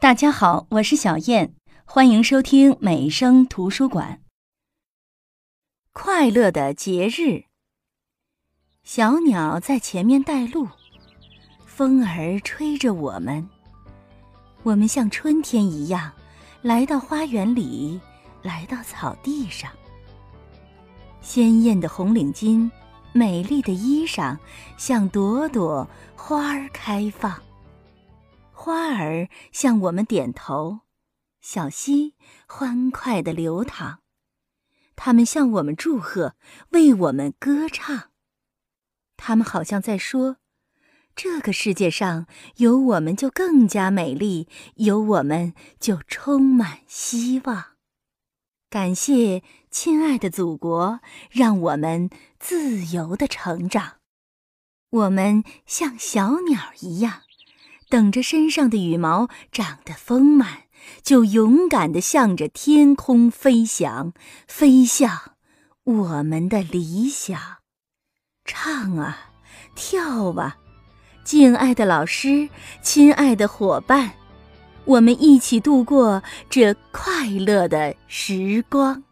大家好，我是小燕，欢迎收听美声图书馆。快乐的节日，小鸟在前面带路，风儿吹着我们，我们像春天一样来到花园里，来到草地上。鲜艳的红领巾，美丽的衣裳，像朵朵花儿开放。花儿向我们点头，小溪欢快地流淌，它们向我们祝贺，为我们歌唱。它们好像在说：“这个世界上有我们就更加美丽，有我们就充满希望。”感谢亲爱的祖国，让我们自由地成长。我们像小鸟一样。等着身上的羽毛长得丰满，就勇敢地向着天空飞翔，飞向我们的理想。唱啊，跳啊，敬爱的老师，亲爱的伙伴，我们一起度过这快乐的时光。